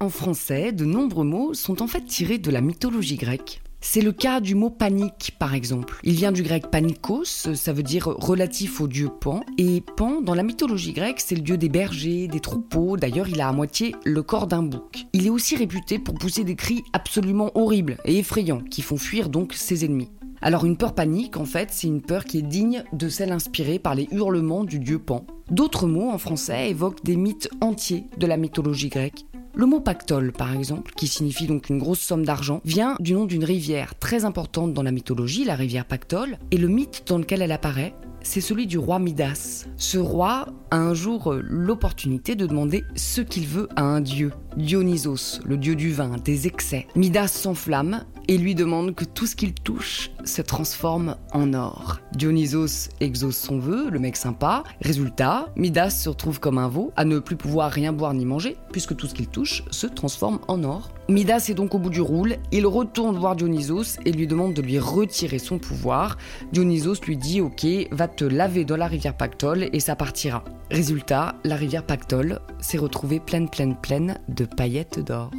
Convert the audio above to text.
En français, de nombreux mots sont en fait tirés de la mythologie grecque. C'est le cas du mot panique, par exemple. Il vient du grec panikos, ça veut dire relatif au dieu Pan. Et Pan, dans la mythologie grecque, c'est le dieu des bergers, des troupeaux. D'ailleurs, il a à moitié le corps d'un bouc. Il est aussi réputé pour pousser des cris absolument horribles et effrayants, qui font fuir donc ses ennemis. Alors une peur panique, en fait, c'est une peur qui est digne de celle inspirée par les hurlements du dieu Pan. D'autres mots en français évoquent des mythes entiers de la mythologie grecque. Le mot pactole, par exemple, qui signifie donc une grosse somme d'argent, vient du nom d'une rivière très importante dans la mythologie, la rivière Pactole, et le mythe dans lequel elle apparaît, c'est celui du roi Midas. Ce roi a un jour l'opportunité de demander ce qu'il veut à un dieu, Dionysos, le dieu du vin, des excès. Midas s'enflamme et lui demande que tout ce qu'il touche se transforme en or. Dionysos exauce son vœu, le mec sympa. Résultat, Midas se retrouve comme un veau, à ne plus pouvoir rien boire ni manger, puisque tout ce qu'il touche se transforme en or. Midas est donc au bout du roule, il retourne voir Dionysos et lui demande de lui retirer son pouvoir. Dionysos lui dit Ok, va te laver dans la rivière Pactole et ça partira. Résultat, la rivière Pactole s'est retrouvée pleine, pleine, pleine de paillettes d'or.